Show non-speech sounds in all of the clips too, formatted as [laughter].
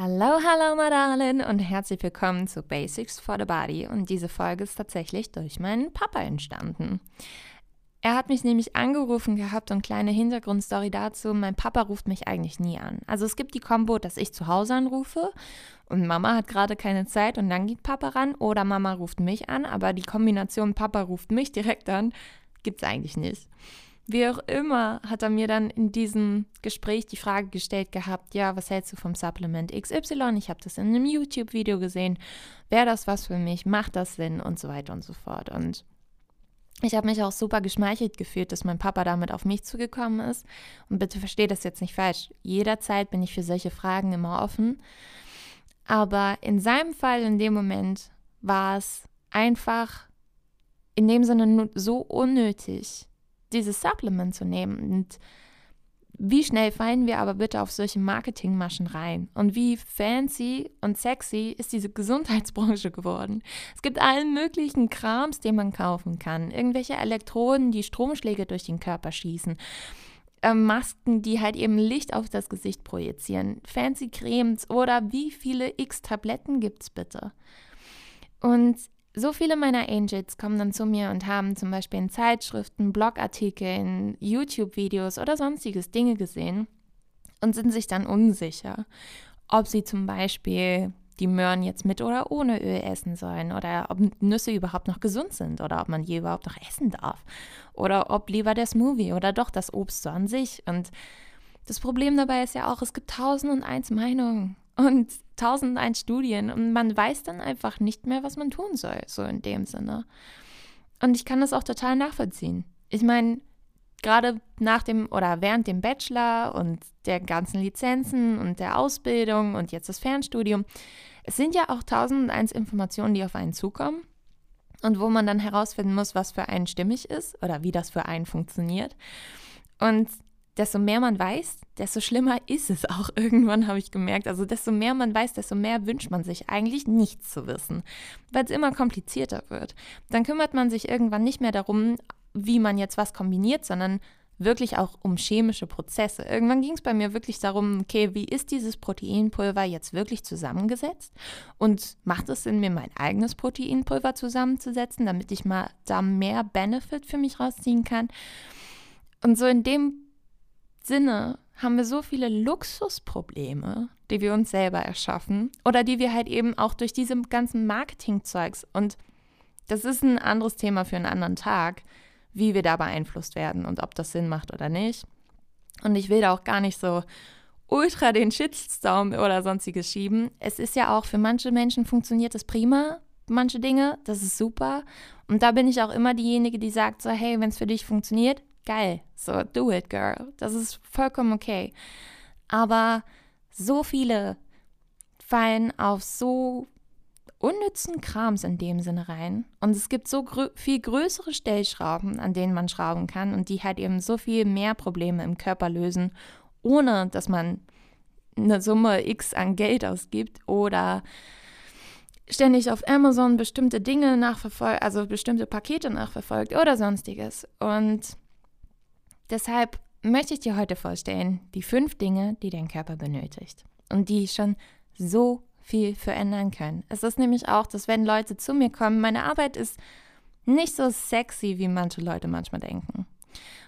Hallo, hallo, Madalin und herzlich willkommen zu Basics for the Body. Und diese Folge ist tatsächlich durch meinen Papa entstanden. Er hat mich nämlich angerufen gehabt und kleine Hintergrundstory dazu. Mein Papa ruft mich eigentlich nie an. Also es gibt die Kombo, dass ich zu Hause anrufe und Mama hat gerade keine Zeit und dann geht Papa ran oder Mama ruft mich an, aber die Kombination Papa ruft mich direkt an gibt es eigentlich nicht. Wie auch immer hat er mir dann in diesem Gespräch die Frage gestellt gehabt, ja, was hältst du vom Supplement XY? Ich habe das in einem YouTube-Video gesehen. Wäre das was für mich? Macht das Sinn? Und so weiter und so fort. Und ich habe mich auch super geschmeichelt gefühlt, dass mein Papa damit auf mich zugekommen ist. Und bitte versteht das jetzt nicht falsch. Jederzeit bin ich für solche Fragen immer offen. Aber in seinem Fall, in dem Moment, war es einfach in dem Sinne so unnötig, dieses Supplement zu nehmen. Und wie schnell fallen wir aber bitte auf solche Marketingmaschen rein? Und wie fancy und sexy ist diese [laughs] Gesundheitsbranche geworden? Es gibt allen möglichen Krams, den man kaufen kann. Irgendwelche Elektroden, die Stromschläge durch den Körper schießen. Äh, Masken, die halt eben Licht auf das Gesicht projizieren. Fancy Cremes oder wie viele X Tabletten gibt es bitte? Und so viele meiner Angels kommen dann zu mir und haben zum Beispiel in Zeitschriften, Blogartikeln, YouTube-Videos oder sonstiges Dinge gesehen und sind sich dann unsicher, ob sie zum Beispiel die Möhren jetzt mit oder ohne Öl essen sollen oder ob Nüsse überhaupt noch gesund sind oder ob man die überhaupt noch essen darf oder ob lieber der Smoothie oder doch das Obst so an sich. Und das Problem dabei ist ja auch, es gibt tausend und eins Meinungen und tausend ein Studien und man weiß dann einfach nicht mehr, was man tun soll, so in dem Sinne. Und ich kann das auch total nachvollziehen. Ich meine, gerade nach dem oder während dem Bachelor und der ganzen Lizenzen und der Ausbildung und jetzt das Fernstudium, es sind ja auch tausend eins Informationen, die auf einen zukommen und wo man dann herausfinden muss, was für einen stimmig ist oder wie das für einen funktioniert. Und desto mehr man weiß, desto schlimmer ist es auch [laughs] irgendwann, habe ich gemerkt. Also desto mehr man weiß, desto mehr wünscht man sich eigentlich nichts zu wissen, weil es immer komplizierter wird. Dann kümmert man sich irgendwann nicht mehr darum, wie man jetzt was kombiniert, sondern wirklich auch um chemische Prozesse. Irgendwann ging es bei mir wirklich darum, okay, wie ist dieses Proteinpulver jetzt wirklich zusammengesetzt? Und macht es Sinn, mir mein eigenes Proteinpulver zusammenzusetzen, damit ich mal da mehr Benefit für mich rausziehen kann? Und so in dem Sinne haben wir so viele Luxusprobleme, die wir uns selber erschaffen oder die wir halt eben auch durch diese ganzen Marketingzeugs und das ist ein anderes Thema für einen anderen Tag, wie wir da beeinflusst werden und ob das Sinn macht oder nicht. Und ich will da auch gar nicht so ultra den Shitstorm oder sonstiges schieben. Es ist ja auch für manche Menschen funktioniert es prima, manche Dinge, das ist super. Und da bin ich auch immer diejenige, die sagt so, hey, wenn es für dich funktioniert, geil, so do it, girl. Das ist vollkommen okay. Aber so viele fallen auf so unnützen Krams in dem Sinne rein. Und es gibt so grö viel größere Stellschrauben, an denen man schrauben kann und die halt eben so viel mehr Probleme im Körper lösen, ohne dass man eine Summe X an Geld ausgibt oder ständig auf Amazon bestimmte Dinge nachverfolgt, also bestimmte Pakete nachverfolgt oder sonstiges. Und Deshalb möchte ich dir heute vorstellen, die fünf Dinge, die dein Körper benötigt und die schon so viel verändern können. Es ist nämlich auch, dass wenn Leute zu mir kommen, meine Arbeit ist nicht so sexy, wie manche Leute manchmal denken.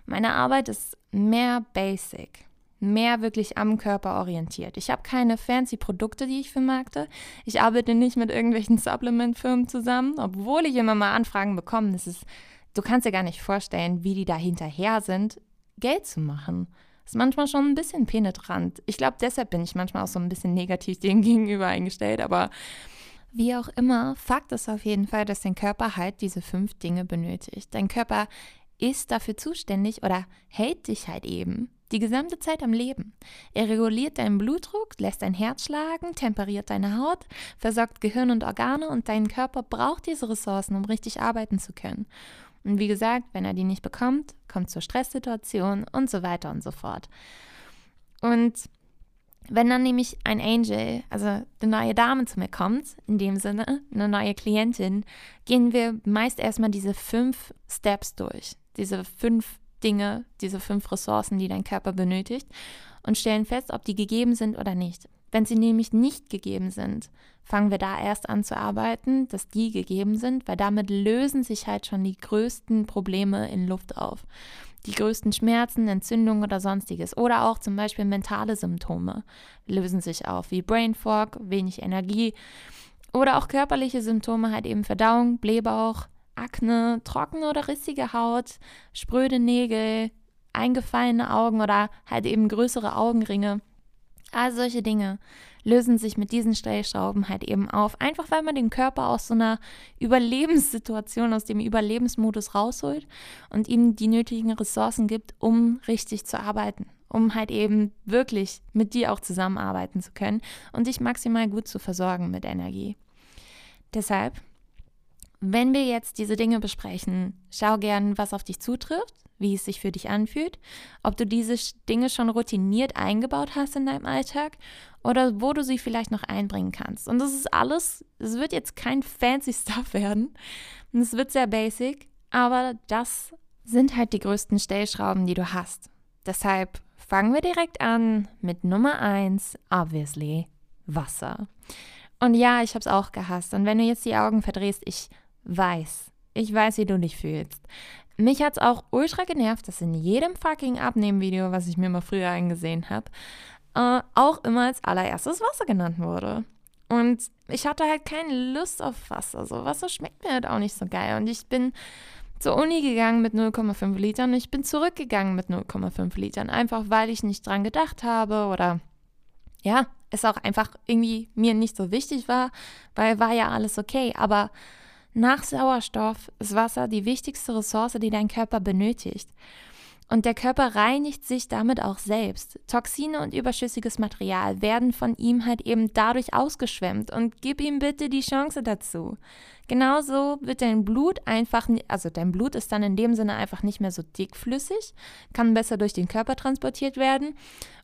Meine Arbeit ist mehr basic, mehr wirklich am Körper orientiert. Ich habe keine fancy Produkte, die ich vermarkte. Ich arbeite nicht mit irgendwelchen [laughs] Supplement-Firmen zusammen, obwohl ich immer mal Anfragen bekomme. Das ist, du kannst dir gar nicht vorstellen, wie die da hinterher sind, Geld zu machen. Ist manchmal schon ein bisschen penetrant. Ich glaube, deshalb bin ich manchmal auch so ein bisschen negativ [laughs] dem gegenüber eingestellt, aber wie auch immer, Fakt ist auf jeden Fall, dass dein Körper halt diese fünf Dinge benötigt. Dein Körper ist dafür zuständig oder hält dich halt eben Die gesamte Zeit am Leben. Er reguliert deinen Blutdruck, lässt dein Herz schlagen, temperiert deine Haut, versorgt Gehirn und Organe und dein Körper braucht diese Ressourcen, um richtig arbeiten zu können. Und wie gesagt, wenn er die nicht bekommt, kommt zur Stresssituation und so weiter und so fort. Und wenn dann nämlich ein Angel, also eine neue Dame zu mir kommt, in dem Sinne, eine neue Klientin, gehen wir meist erstmal diese fünf Steps durch. Diese fünf Dinge, diese fünf Ressourcen, die dein Körper benötigt und stellen fest, ob die gegeben sind oder nicht. Wenn sie nämlich nicht gegeben sind, fangen wir da erst an zu arbeiten, dass die gegeben sind, weil damit lösen sich halt schon die größten Probleme in Luft auf. Die größten Schmerzen, Entzündungen oder sonstiges. Oder auch zum Beispiel mentale Symptome lösen sich auf, wie Brain Fog, wenig Energie. Oder auch körperliche Symptome, halt eben Verdauung, Blähbauch, Akne, trockene oder rissige Haut, spröde Nägel, eingefallene Augen oder halt eben größere Augenringe. All solche Dinge lösen sich mit diesen Stellschrauben halt eben auf, einfach weil man den Körper aus so einer Überlebenssituation, aus dem Überlebensmodus rausholt und ihm die nötigen Ressourcen gibt, um richtig zu arbeiten, um halt eben wirklich mit dir auch zusammenarbeiten zu können und dich maximal gut zu versorgen mit Energie. Deshalb wenn wir jetzt diese Dinge besprechen, schau gern, was auf dich zutrifft, wie es sich für dich anfühlt, ob du diese Dinge schon routiniert eingebaut hast in deinem Alltag oder wo du sie vielleicht noch einbringen kannst. Und das ist alles, es wird jetzt kein fancy [laughs] Stuff werden. Es wird sehr basic, aber das sind halt die größten Stellschrauben, die du hast. Deshalb fangen wir direkt an mit Nummer 1, obviously, Wasser. Und ja, ich habe es auch gehasst. Und wenn du jetzt die Augen verdrehst, ich weiß. Ich weiß, wie du dich fühlst. Mich hat es auch ultra genervt, dass in jedem fucking Abnehmvideo, was ich mir mal früher eingesehen habe, äh, auch immer als allererstes Wasser genannt wurde. Und ich hatte halt keine Lust auf Wasser. So Wasser schmeckt mir halt auch nicht so geil. Und ich bin zur Uni gegangen mit 0,5 Litern und ich bin zurückgegangen mit 0,5 Litern. Einfach weil ich nicht dran gedacht habe oder ja, es auch einfach irgendwie mir nicht so wichtig war, weil war ja alles okay. Aber nach Sauerstoff ist Wasser die wichtigste Ressource, die dein Körper benötigt. Und der Körper reinigt sich damit auch selbst. Toxine und überschüssiges Material werden von ihm halt eben dadurch ausgeschwemmt und gib ihm bitte die Chance dazu. Genauso wird dein Blut einfach, also dein Blut ist dann in dem Sinne einfach nicht mehr so dickflüssig, kann besser durch den Körper transportiert werden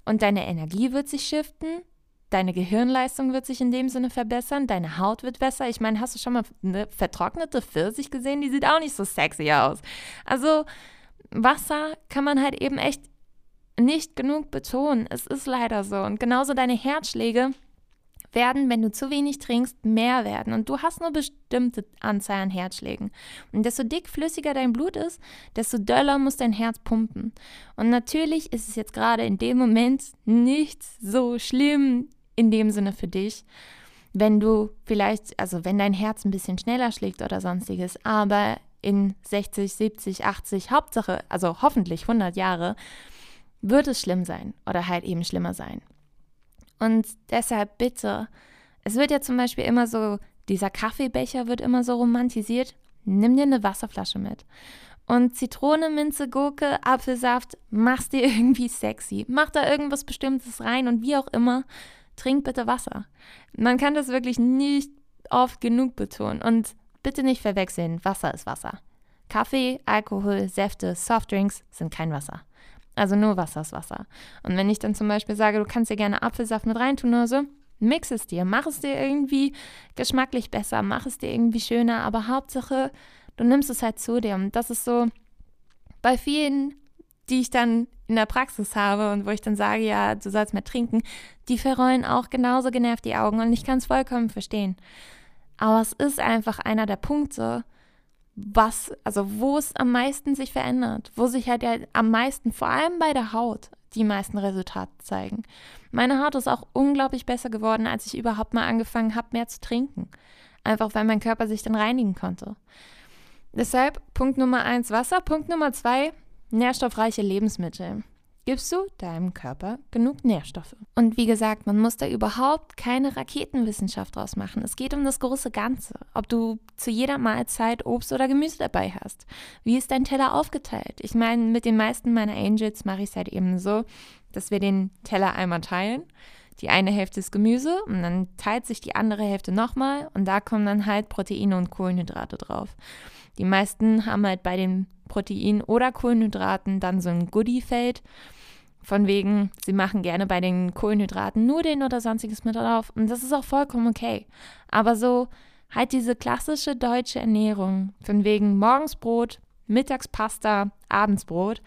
und deine Energie wird sich shiften, Deine Gehirnleistung wird sich in dem Sinne verbessern, deine Haut wird besser. Ich meine, hast du schon mal eine vertrocknete Pfirsich gesehen? Die sieht auch nicht so sexy aus. Also Wasser kann man halt eben echt nicht genug betonen. Es ist leider so. Und genauso deine Herzschläge werden, wenn du zu wenig trinkst, mehr werden. Und du hast nur bestimmte Anzahl an Herzschlägen. Und desto dickflüssiger dein Blut ist, desto döller muss dein Herz pumpen. Und natürlich ist es jetzt gerade in dem Moment nicht so schlimm, in dem Sinne für dich, wenn du vielleicht, also wenn dein Herz ein bisschen schneller schlägt oder sonstiges, aber in 60, 70, 80, Hauptsache, also hoffentlich 100 Jahre, wird es schlimm sein oder halt eben schlimmer sein. Und deshalb bitte, es wird ja zum Beispiel immer so, dieser Kaffeebecher wird immer so romantisiert. Nimm dir eine Wasserflasche mit. Und Zitrone, Minze, Gurke, Apfelsaft, mach's dir [laughs] irgendwie sexy. Mach da irgendwas Bestimmtes rein und wie auch immer, trink bitte Wasser. Man kann das wirklich nicht oft genug betonen. Und bitte nicht verwechseln, Wasser ist Wasser. Kaffee, Alkohol, Säfte, Softdrinks sind kein Wasser. Also nur Wasser ist Wasser. Und wenn ich dann zum Beispiel sage, du kannst dir gerne Apfelsaft mit reintun oder so, mix es dir, mach es dir irgendwie geschmacklich besser, mach es dir irgendwie schöner, aber Hauptsache, du nimmst es halt zu dir. Und das ist so bei vielen die ich dann in der Praxis habe und wo ich dann sage, ja, du sollst mehr trinken, die verrollen auch genauso genervt die Augen und ich kann es vollkommen verstehen. Aber es ist einfach einer der Punkte, was, also wo es am meisten sich verändert, wo sich halt ja am meisten, vor allem bei der Haut, die meisten Resultate zeigen. Meine Haut ist auch unglaublich besser geworden, als ich überhaupt mal angefangen habe, mehr zu trinken. Einfach weil mein Körper sich dann reinigen konnte. Deshalb Punkt Nummer eins Wasser. Punkt Nummer zwei Nährstoffreiche Lebensmittel. gibst du deinem Körper genug Nährstoffe. Und wie gesagt, man muss da überhaupt keine Raketenwissenschaft draus machen. Es geht um das große Ganze. Ob du zu jeder Mahlzeit Obst oder Gemüse dabei hast. Wie ist dein Teller aufgeteilt? Ich meine, mit den meisten meiner Angels mache ich es halt eben so, dass wir den Teller einmal teilen. Die eine Hälfte ist Gemüse und dann teilt sich die andere Hälfte nochmal und da kommen dann halt Proteine und Kohlenhydrate drauf. Die meisten haben halt bei den Proteinen oder Kohlenhydraten dann so ein Goodie-Feld von wegen, sie machen gerne bei den Kohlenhydraten nur den oder sonstiges mit drauf. Und das ist auch vollkommen okay. Aber so halt diese klassische deutsche Ernährung, von wegen morgens Brot, mittags Pasta, abends Brot,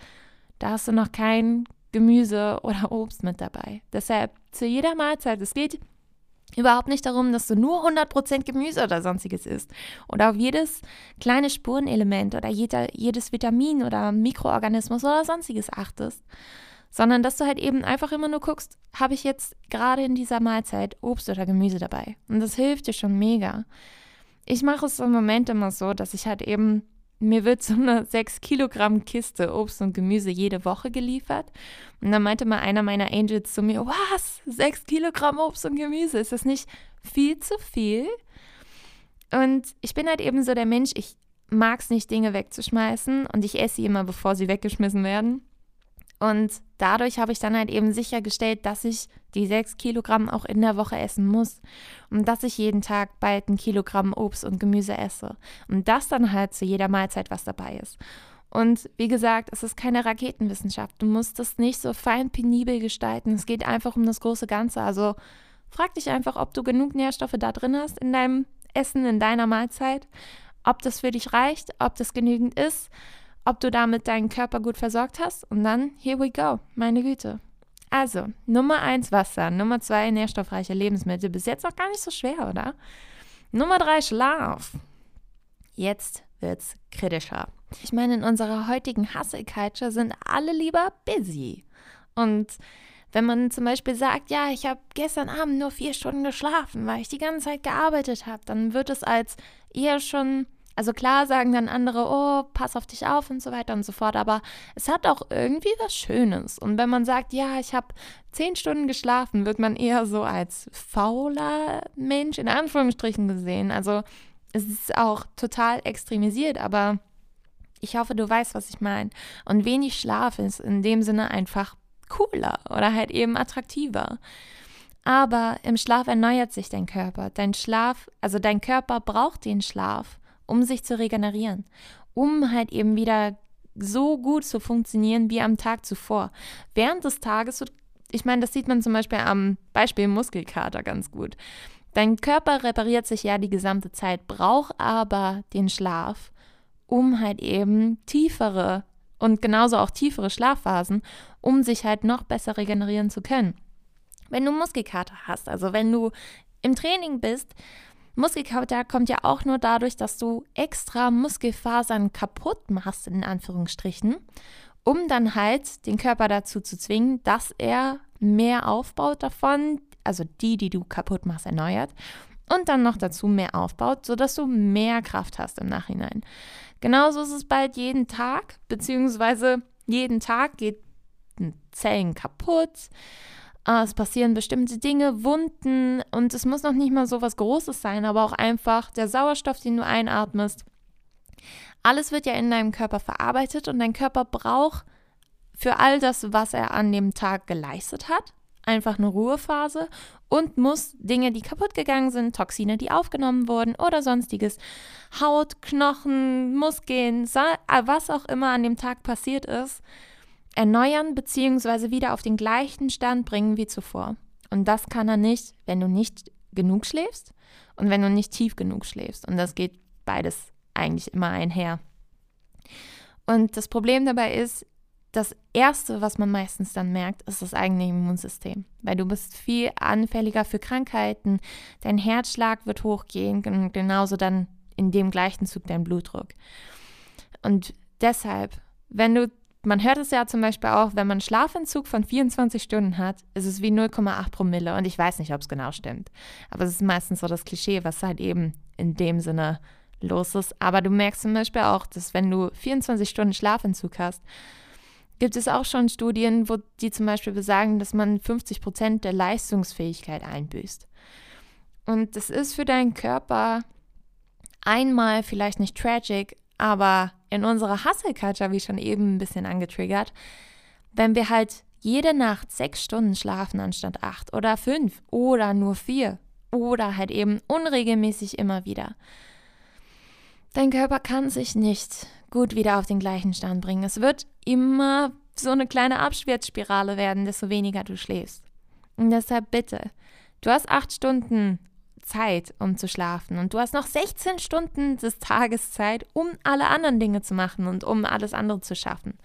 da hast du noch kein Gemüse oder Obst mit dabei. Deshalb zu jeder Mahlzeit, es geht überhaupt nicht darum, dass du nur 100% Gemüse oder sonstiges isst oder auf jedes kleine Spurenelement oder jeder, jedes Vitamin oder Mikroorganismus oder sonstiges achtest, sondern dass du halt eben einfach immer nur guckst, habe ich jetzt gerade in dieser Mahlzeit Obst oder Gemüse dabei. Und das hilft dir schon mega. Ich mache es im Moment immer so, dass ich halt eben, mir wird so eine 6 Kilogramm Kiste Obst und Gemüse jede Woche geliefert. Und dann meinte mal einer meiner Angels zu mir, was, 6 Kilogramm Obst und Gemüse, ist das nicht viel zu viel? Und ich bin halt eben so der Mensch, ich mag es nicht, Dinge wegzuschmeißen und ich esse sie immer, bevor sie weggeschmissen werden. Und dadurch habe ich dann halt eben sichergestellt, dass ich die sechs Kilogramm auch in der Woche essen muss. Und dass ich jeden Tag bald ein Kilogramm Obst und Gemüse esse. Und dass dann halt zu jeder Mahlzeit was dabei ist. Und wie gesagt, es ist keine Raketenwissenschaft. Du musst es nicht so fein penibel gestalten. Es geht einfach um das große Ganze. Also frag dich einfach, ob du genug Nährstoffe da drin hast in deinem Essen, in deiner Mahlzeit. Ob das für dich reicht, ob das genügend ist ob du damit deinen Körper gut versorgt hast. Und dann, here we go, meine Güte. Also, Nummer eins Wasser, Nummer zwei nährstoffreiche Lebensmittel. Bis jetzt noch gar nicht so schwer, oder? Nummer drei Schlaf. Jetzt wird's kritischer. Ich meine, in unserer heutigen Hustle-Culture sind alle lieber busy. Und wenn man zum Beispiel sagt, ja, ich habe gestern Abend nur vier Stunden geschlafen, weil ich die ganze Zeit gearbeitet habe, dann wird es als eher schon also klar sagen dann andere, oh, pass auf dich auf und so weiter und so fort, aber es hat auch irgendwie was Schönes. Und wenn man sagt, ja, ich habe zehn Stunden geschlafen, wird man eher so als fauler Mensch in Anführungsstrichen gesehen. Also es ist auch total extremisiert, aber ich hoffe, du weißt, was ich meine. Und wenig Schlaf ist in dem Sinne einfach cooler oder halt eben attraktiver. Aber im Schlaf erneuert sich dein Körper. Dein Schlaf, also dein Körper braucht den Schlaf um sich zu regenerieren, um halt eben wieder so gut zu funktionieren wie am Tag zuvor. Während des Tages, ich meine, das sieht man zum Beispiel am Beispiel Muskelkater ganz gut. Dein Körper repariert sich ja die gesamte Zeit, braucht aber den Schlaf, um halt eben tiefere und genauso auch tiefere Schlafphasen, um sich halt noch besser regenerieren zu können. Wenn du Muskelkater hast, also wenn du im Training bist, Muskelkater kommt ja auch nur dadurch, dass du extra Muskelfasern kaputt machst, in Anführungsstrichen, um dann halt den Körper dazu zu zwingen, dass er mehr aufbaut davon, also die, die du kaputt machst, erneuert und dann noch dazu mehr aufbaut, sodass du mehr Kraft hast im Nachhinein. Genauso ist es bald jeden Tag, beziehungsweise jeden Tag geht Zellen kaputt äh, es passieren bestimmte Dinge, Wunden und es muss noch nicht mal so was Großes sein, aber auch einfach der Sauerstoff, den du einatmest. Alles wird ja in deinem Körper verarbeitet und dein Körper braucht für all das, was er an dem Tag geleistet hat, einfach eine Ruhephase und muss Dinge, die kaputt gegangen sind, Toxine, die aufgenommen wurden oder sonstiges, Haut, Knochen, Muskeln, was auch immer an dem Tag passiert ist, erneuern bzw. wieder auf den gleichen Stand bringen wie zuvor. Und das kann er nicht, wenn du nicht genug schläfst und wenn du nicht tief genug schläfst. Und das geht beides eigentlich immer einher. Und das Problem dabei ist, das Erste, was man meistens dann merkt, ist das eigene Immunsystem. Weil du bist viel anfälliger für Krankheiten, dein Herzschlag wird hochgehen und genauso dann in dem gleichen Zug dein Blutdruck. Und deshalb, wenn du man hört es ja zum Beispiel auch, wenn man Schlafentzug von 24 Stunden hat, ist es wie 0,8 Promille. Und ich weiß nicht, ob es genau stimmt. Aber es ist meistens so das Klischee, was halt eben in dem Sinne los ist. Aber du merkst zum Beispiel auch, dass wenn du 24 Stunden Schlafentzug hast, gibt es auch schon Studien, wo die zum Beispiel besagen, dass man 50 Prozent der Leistungsfähigkeit einbüßt. Und das ist für deinen Körper einmal vielleicht nicht tragic, aber in unserer Hustle-Culture, wie schon eben ein bisschen angetriggert, wenn wir halt jede Nacht sechs Stunden schlafen anstatt acht oder fünf oder nur vier oder halt eben unregelmäßig immer wieder. Dein Körper kann sich nicht gut wieder auf den gleichen Stand bringen. Es wird immer so eine kleine Abwärtsspirale werden, desto weniger du schläfst. Und deshalb bitte, du hast acht Stunden Zeit, um zu schlafen und du hast noch 16 Stunden des Tages Zeit, um alle anderen Dinge zu machen und um alles andere zu schaffen.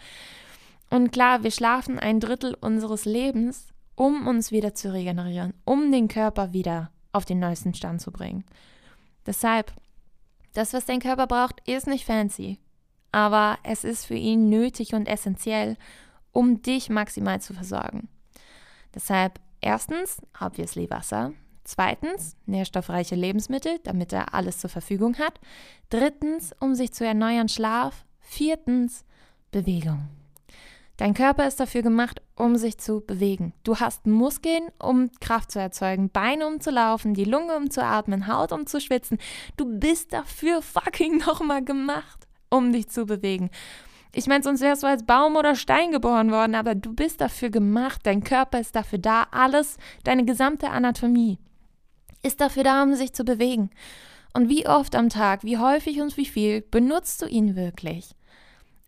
Und klar, wir schlafen ein Drittel unseres Lebens, um uns wieder zu regenerieren, um den Körper wieder auf den neuesten Stand zu bringen. Deshalb, das, was dein Körper braucht, ist nicht fancy, aber es ist für ihn nötig und essentiell, um dich maximal zu versorgen. Deshalb erstens, obviously Wasser. Zweitens, nährstoffreiche Lebensmittel, damit er alles zur Verfügung hat. Drittens, um sich zu erneuern, Schlaf. Viertens, Bewegung. Dein Körper ist dafür gemacht, um sich zu bewegen. Du hast Muskeln, um Kraft zu erzeugen, Beine, um zu laufen, die Lunge, um zu atmen, Haut, um zu schwitzen. Du bist dafür fucking nochmal gemacht, um dich zu bewegen. Ich meine, sonst wärst du als Baum oder Stein geboren worden, aber du bist dafür gemacht. Dein Körper ist dafür da. Alles, deine gesamte Anatomie ist dafür da, um sich zu bewegen. Und wie oft am Tag, wie häufig und wie viel benutzt du ihn wirklich?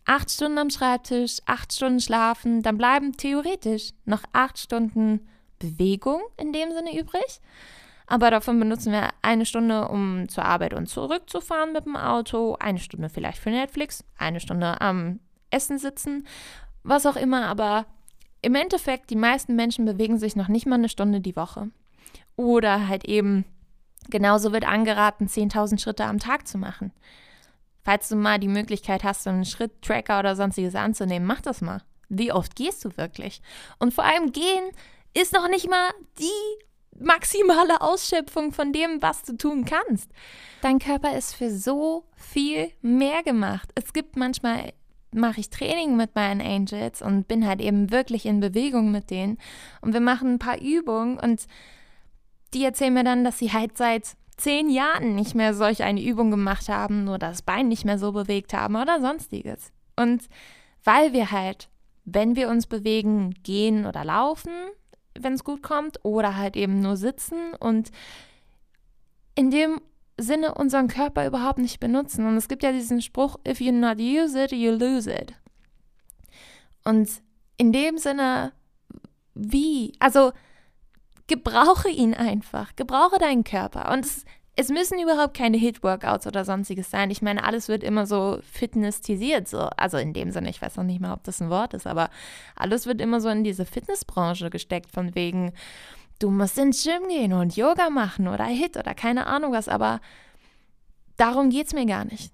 acht Stunden am Schreibtisch, acht Stunden schlafen, dann bleiben theoretisch noch acht Stunden Bewegung in dem Sinne übrig. Aber davon benutzen wir eine Stunde, um zur Arbeit und zurückzufahren mit dem Auto, eine Stunde vielleicht für Netflix, eine Stunde am Essen sitzen, was auch immer. Aber im Endeffekt, die meisten Menschen bewegen sich noch nicht mal eine Stunde die Woche. Oder halt eben, genauso wird angeraten, 10.000 Schritte am Tag zu machen. Falls du mal die Möglichkeit hast, so einen Schritttracker oder sonstiges anzunehmen, mach das mal. Wie oft gehst du wirklich? Und vor allem gehen ist noch nicht mal die maximale Ausschöpfung von dem, was du tun kannst. Dein Körper ist für so viel mehr gemacht. Es gibt manchmal mache ich Training mit meinen Angels und bin halt eben wirklich in Bewegung mit denen. Und wir machen ein paar Übungen und die erzählen mir dann, dass sie halt seit zehn Jahren nicht mehr solch eine Übung gemacht haben, nur das Bein nicht mehr so bewegt haben oder sonstiges. Und weil wir halt, wenn wir uns bewegen, gehen oder laufen, wenn es gut kommt, oder halt eben nur sitzen und in dem Sinne unseren Körper überhaupt nicht benutzen. Und es gibt ja diesen Spruch, if you not use it, you lose it. Und in dem Sinne, wie? Also gebrauche ihn einfach. Gebrauche deinen Körper. Und es, es müssen überhaupt keine Hit-Workouts oder sonstiges sein. Ich meine, alles wird immer so fitnesstisiert. So. Also in dem Sinne, ich weiß noch nicht mal, ob das ein Wort ist, aber alles wird immer so in diese Fitnessbranche gesteckt, von wegen, du musst ins Gym gehen und Yoga machen oder Hit oder keine Ahnung was. Aber darum geht es mir gar nicht.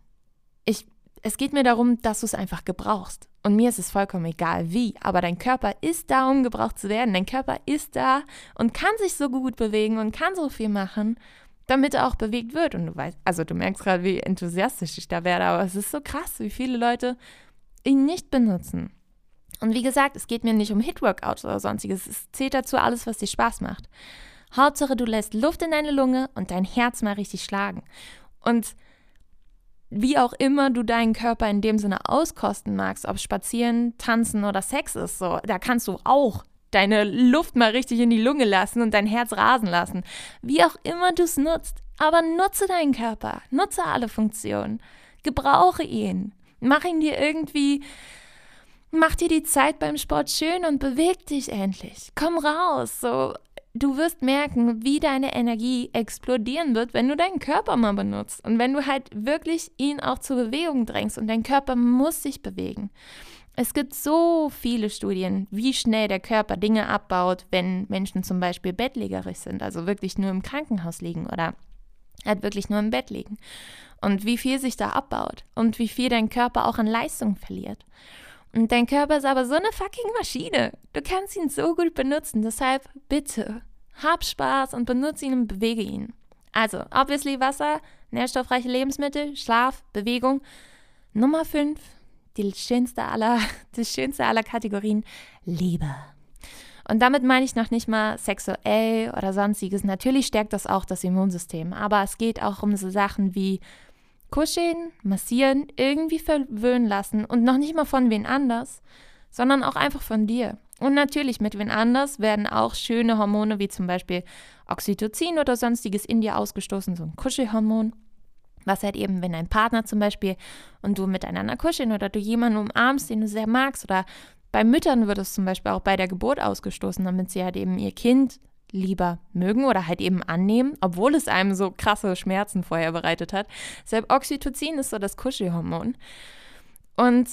Ich, es geht mir darum, dass du es einfach gebrauchst. Und mir ist es vollkommen egal wie, aber dein Körper ist da, um gebraucht zu werden. Dein Körper ist da und kann sich so gut bewegen und kann so viel machen, damit er auch bewegt wird. Und du weißt, also du merkst gerade, wie enthusiastisch ich da werde, aber es ist so krass, wie viele Leute ihn nicht benutzen. Und wie gesagt, es geht mir nicht um Hit-Workouts oder sonstiges. Es zählt dazu alles, was dir Spaß macht. Hauptsache, du lässt Luft in deine Lunge und dein Herz mal richtig schlagen. Und wie auch immer du deinen Körper in dem Sinne auskosten magst, ob spazieren, tanzen oder Sex ist, so, da kannst du auch deine Luft mal richtig in die Lunge lassen und dein Herz rasen lassen. Wie auch immer du es nutzt. Aber nutze deinen Körper, nutze alle Funktionen, gebrauche ihn, mach ihn dir irgendwie, mach dir die Zeit beim Sport schön und beweg dich endlich. Komm raus, so du wirst merken, wie deine Energie explodieren wird, wenn du deinen Körper mal benutzt und wenn du halt wirklich ihn auch zur Bewegung drängst und dein Körper muss sich bewegen. Es gibt so viele Studien, wie schnell der Körper Dinge abbaut, wenn Menschen zum Beispiel bettlägerig sind, also wirklich nur im Krankenhaus liegen oder halt wirklich nur im Bett liegen. Und wie viel sich da abbaut und wie viel dein Körper auch an Leistung verliert. Und dein Körper ist aber so eine fucking Maschine. Du kannst ihn so gut benutzen. Deshalb bitte, hab Spaß und benutze ihn und bewege ihn. Also, obviously Wasser, nährstoffreiche Lebensmittel, Schlaf, Bewegung. Nummer 5, die schönste aller, [laughs] die schönste aller Kategorien, Liebe. Und damit meine ich noch nicht mal sexuell oder sonstiges. Natürlich stärkt das auch das Immunsystem, aber es geht auch um so Sachen wie kuscheln, massieren, irgendwie verwöhnen lassen und noch nicht mal von wen anders, sondern auch einfach von dir. Und natürlich mit wen anders werden auch schöne Hormone wie zum Beispiel Oxytocin oder sonstiges in dir ausgestoßen, so ein Kuschelhormon. Was halt eben, wenn dein Partner zum Beispiel und du miteinander kuscheln oder du jemanden umarmst, den du sehr magst oder bei Müttern wird es zum Beispiel auch bei der Geburt ausgestoßen, damit sie halt eben ihr Kind lieber mögen oder halt eben annehmen, obwohl es einem so krasse Schmerzen vorher bereitet hat. Deshalb Oxytocin ist so das Kuschelhormon. Und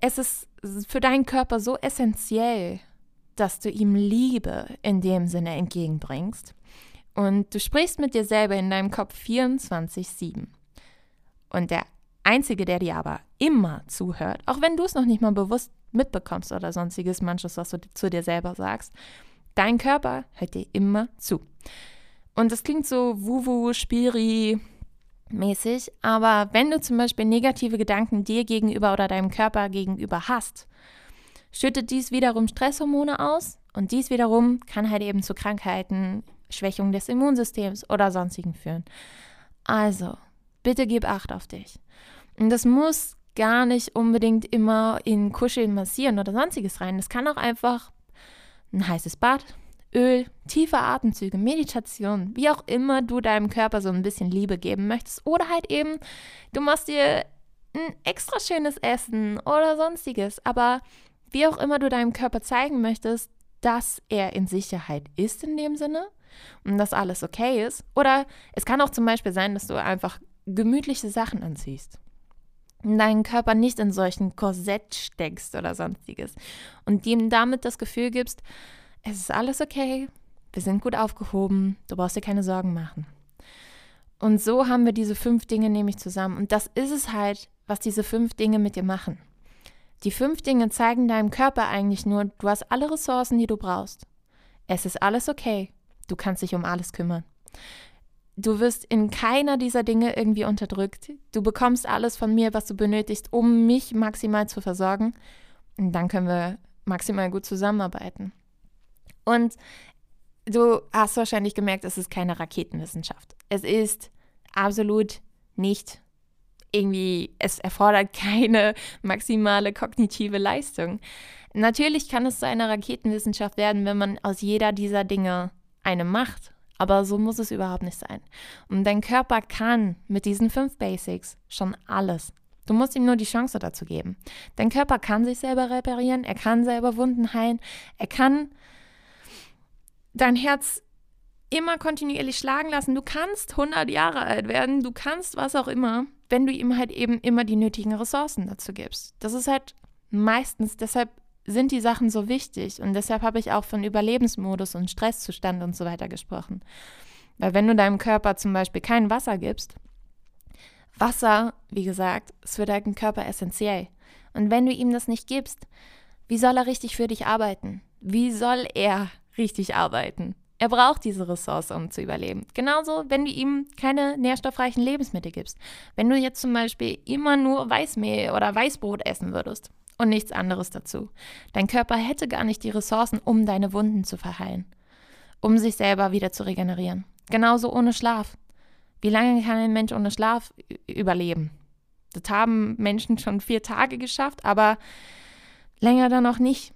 es ist für deinen Körper so essentiell, dass du ihm Liebe in dem Sinne entgegenbringst. Und du sprichst mit dir selber in deinem Kopf 24-7. Und der Einzige, der dir aber immer zuhört, auch wenn du es noch nicht mal bewusst mitbekommst oder sonstiges, manches, was du zu dir selber sagst, dein Körper hört dir immer zu. Und das klingt so wuwu, spiri, mäßig, aber wenn du zum Beispiel negative Gedanken dir gegenüber oder deinem Körper gegenüber hast, schüttet dies wiederum Stresshormone aus und dies wiederum kann halt eben zu Krankheiten, Schwächung des Immunsystems oder sonstigen führen. Also, bitte gib Acht auf dich. Und das muss gar nicht unbedingt immer in Kuscheln massieren oder sonstiges rein. Das kann auch einfach ein heißes Bad, Öl, tiefe Atemzüge, Meditation, wie auch immer du deinem Körper so ein bisschen Liebe geben möchtest. Oder halt eben, du machst dir ein extra schönes Essen oder sonstiges. Aber wie auch immer du deinem Körper zeigen möchtest, dass er in Sicherheit ist in dem Sinne und dass alles okay ist. Oder es kann auch zum Beispiel sein, dass du einfach gemütliche Sachen anziehst. Deinen Körper nicht in solchen Korsett steckst oder sonstiges. Und ihm damit das Gefühl gibst, es ist alles okay, wir sind gut aufgehoben, du brauchst dir keine Sorgen machen. Und so haben wir diese fünf Dinge nämlich zusammen. Und das ist es halt, was diese fünf Dinge mit dir machen. Die fünf Dinge zeigen deinem Körper eigentlich nur, du hast alle Ressourcen, die du brauchst. Es ist alles okay. Du kannst dich um alles kümmern. Du wirst in keiner dieser Dinge irgendwie unterdrückt. Du bekommst alles von mir, was du benötigst, um mich maximal zu versorgen. Und dann können wir maximal gut zusammenarbeiten. Und du hast wahrscheinlich gemerkt, es ist keine Raketenwissenschaft. Es ist absolut nicht irgendwie, es erfordert keine maximale kognitive Leistung. Natürlich kann es zu einer Raketenwissenschaft werden, wenn man aus jeder dieser Dinge eine macht. Aber so muss es überhaupt nicht sein. Und dein Körper kann mit diesen fünf Basics schon alles. Du musst ihm nur die Chance dazu geben. Dein Körper kann sich selber reparieren, er kann selber Wunden heilen, er kann dein Herz immer kontinuierlich schlagen lassen. Du kannst 100 Jahre alt werden, du kannst was auch immer, wenn du ihm halt eben immer die nötigen Ressourcen dazu gibst. Das ist halt meistens, deshalb sind die Sachen so wichtig und deshalb habe ich auch von Überlebensmodus und Stresszustand und so weiter gesprochen. Weil wenn du deinem Körper zum Beispiel kein Wasser gibst, Wasser, wie gesagt, ist für deinen Körper essentiell. Und wenn du ihm das nicht gibst, wie soll er richtig für dich arbeiten? Wie soll er richtig arbeiten. Er braucht diese Ressource, um zu überleben. Genauso, wenn du ihm keine nährstoffreichen Lebensmittel gibst. Wenn du jetzt zum Beispiel immer nur Weißmehl oder Weißbrot essen würdest und nichts anderes dazu. Dein Körper hätte gar nicht die Ressourcen, um deine Wunden zu verheilen, um sich selber wieder zu regenerieren. Genauso ohne Schlaf. Wie lange kann ein Mensch ohne Schlaf überleben? Das haben Menschen schon vier Tage geschafft, aber länger dann noch nicht.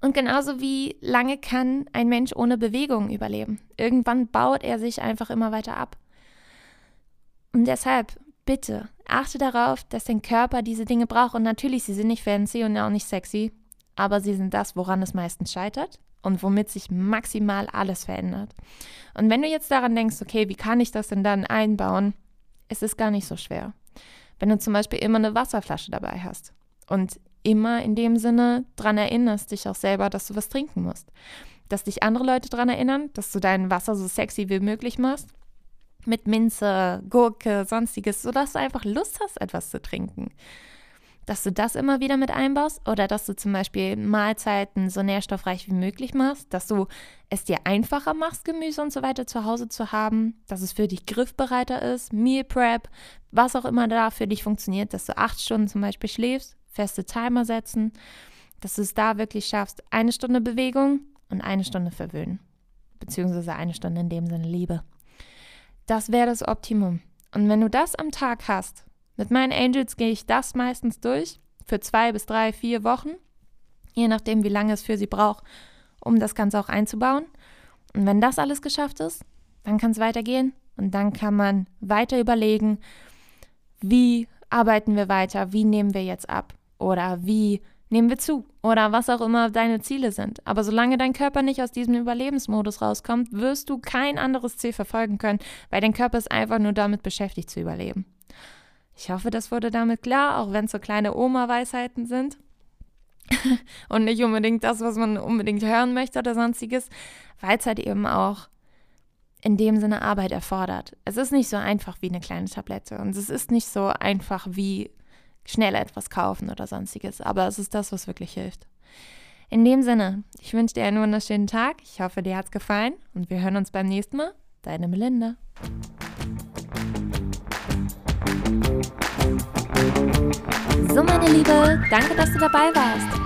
Und genauso wie lange kann ein Mensch ohne Bewegung überleben? Irgendwann baut er sich einfach immer weiter ab. Und deshalb, bitte, achte darauf, dass dein Körper diese Dinge braucht. Und natürlich, sie sind nicht fancy und auch nicht sexy, aber sie sind das, woran es meistens scheitert und womit sich maximal alles verändert. Und wenn du jetzt daran denkst, okay, wie kann ich das denn dann einbauen? Es ist gar nicht so schwer. Wenn du zum Beispiel immer eine Wasserflasche dabei hast und immer in dem Sinne dran erinnerst, dich auch selber, dass du was trinken musst. Dass dich andere Leute dran erinnern, dass du dein Wasser so sexy wie möglich machst. Mit Minze, Gurke, sonstiges, sodass du einfach Lust hast, etwas zu trinken. dass du das immer wieder mit einbaust oder dass du zum Beispiel Mahlzeiten so nährstoffreich wie möglich machst, dass du es dir einfacher machst, Gemüse und so weiter zu Hause zu haben, dass es für dich griffbereiter ist, Meal Prep, was auch immer da für dich funktioniert, dass du acht Stunden zum Beispiel schläfst, feste Timer setzen, dass du es da wirklich schaffst, eine Stunde Bewegung und eine Stunde verwöhnen, beziehungsweise eine Stunde in dem Sinne Liebe. Das wäre das Optimum. Und wenn du das am Tag hast, mit meinen Angels gehe ich das meistens durch für zwei bis drei, vier Wochen, je nachdem, wie lange es für sie braucht, um das Ganze auch einzubauen. Und wenn das alles geschafft ist, dann kann es weitergehen und dann kann man weiter überlegen, wie arbeiten wir weiter, wie nehmen wir jetzt ab oder wie nehmen wir zu oder was auch immer deine Ziele sind. Aber solange dein Körper nicht aus diesem Überlebensmodus rauskommt, wirst du kein anderes Ziel verfolgen können, weil dein Körper ist einfach nur damit beschäftigt zu überleben. Ich hoffe, das wurde damit klar, auch wenn es so kleine Oma-Weisheiten sind. [laughs] und nicht unbedingt das, was man unbedingt hören möchte oder sonstiges, weil es halt eben auch in dem Sinne Arbeit erfordert. Es ist nicht so einfach wie eine kleine Tablette und es ist nicht so einfach wie schnell etwas kaufen oder sonstiges, aber es ist das, was wirklich hilft. In dem Sinne, ich wünsche dir einen wunderschönen Tag. Ich hoffe, dir hat es gefallen und wir hören uns beim nächsten Mal. Deine Melinda. So, meine Liebe, danke, dass du dabei warst.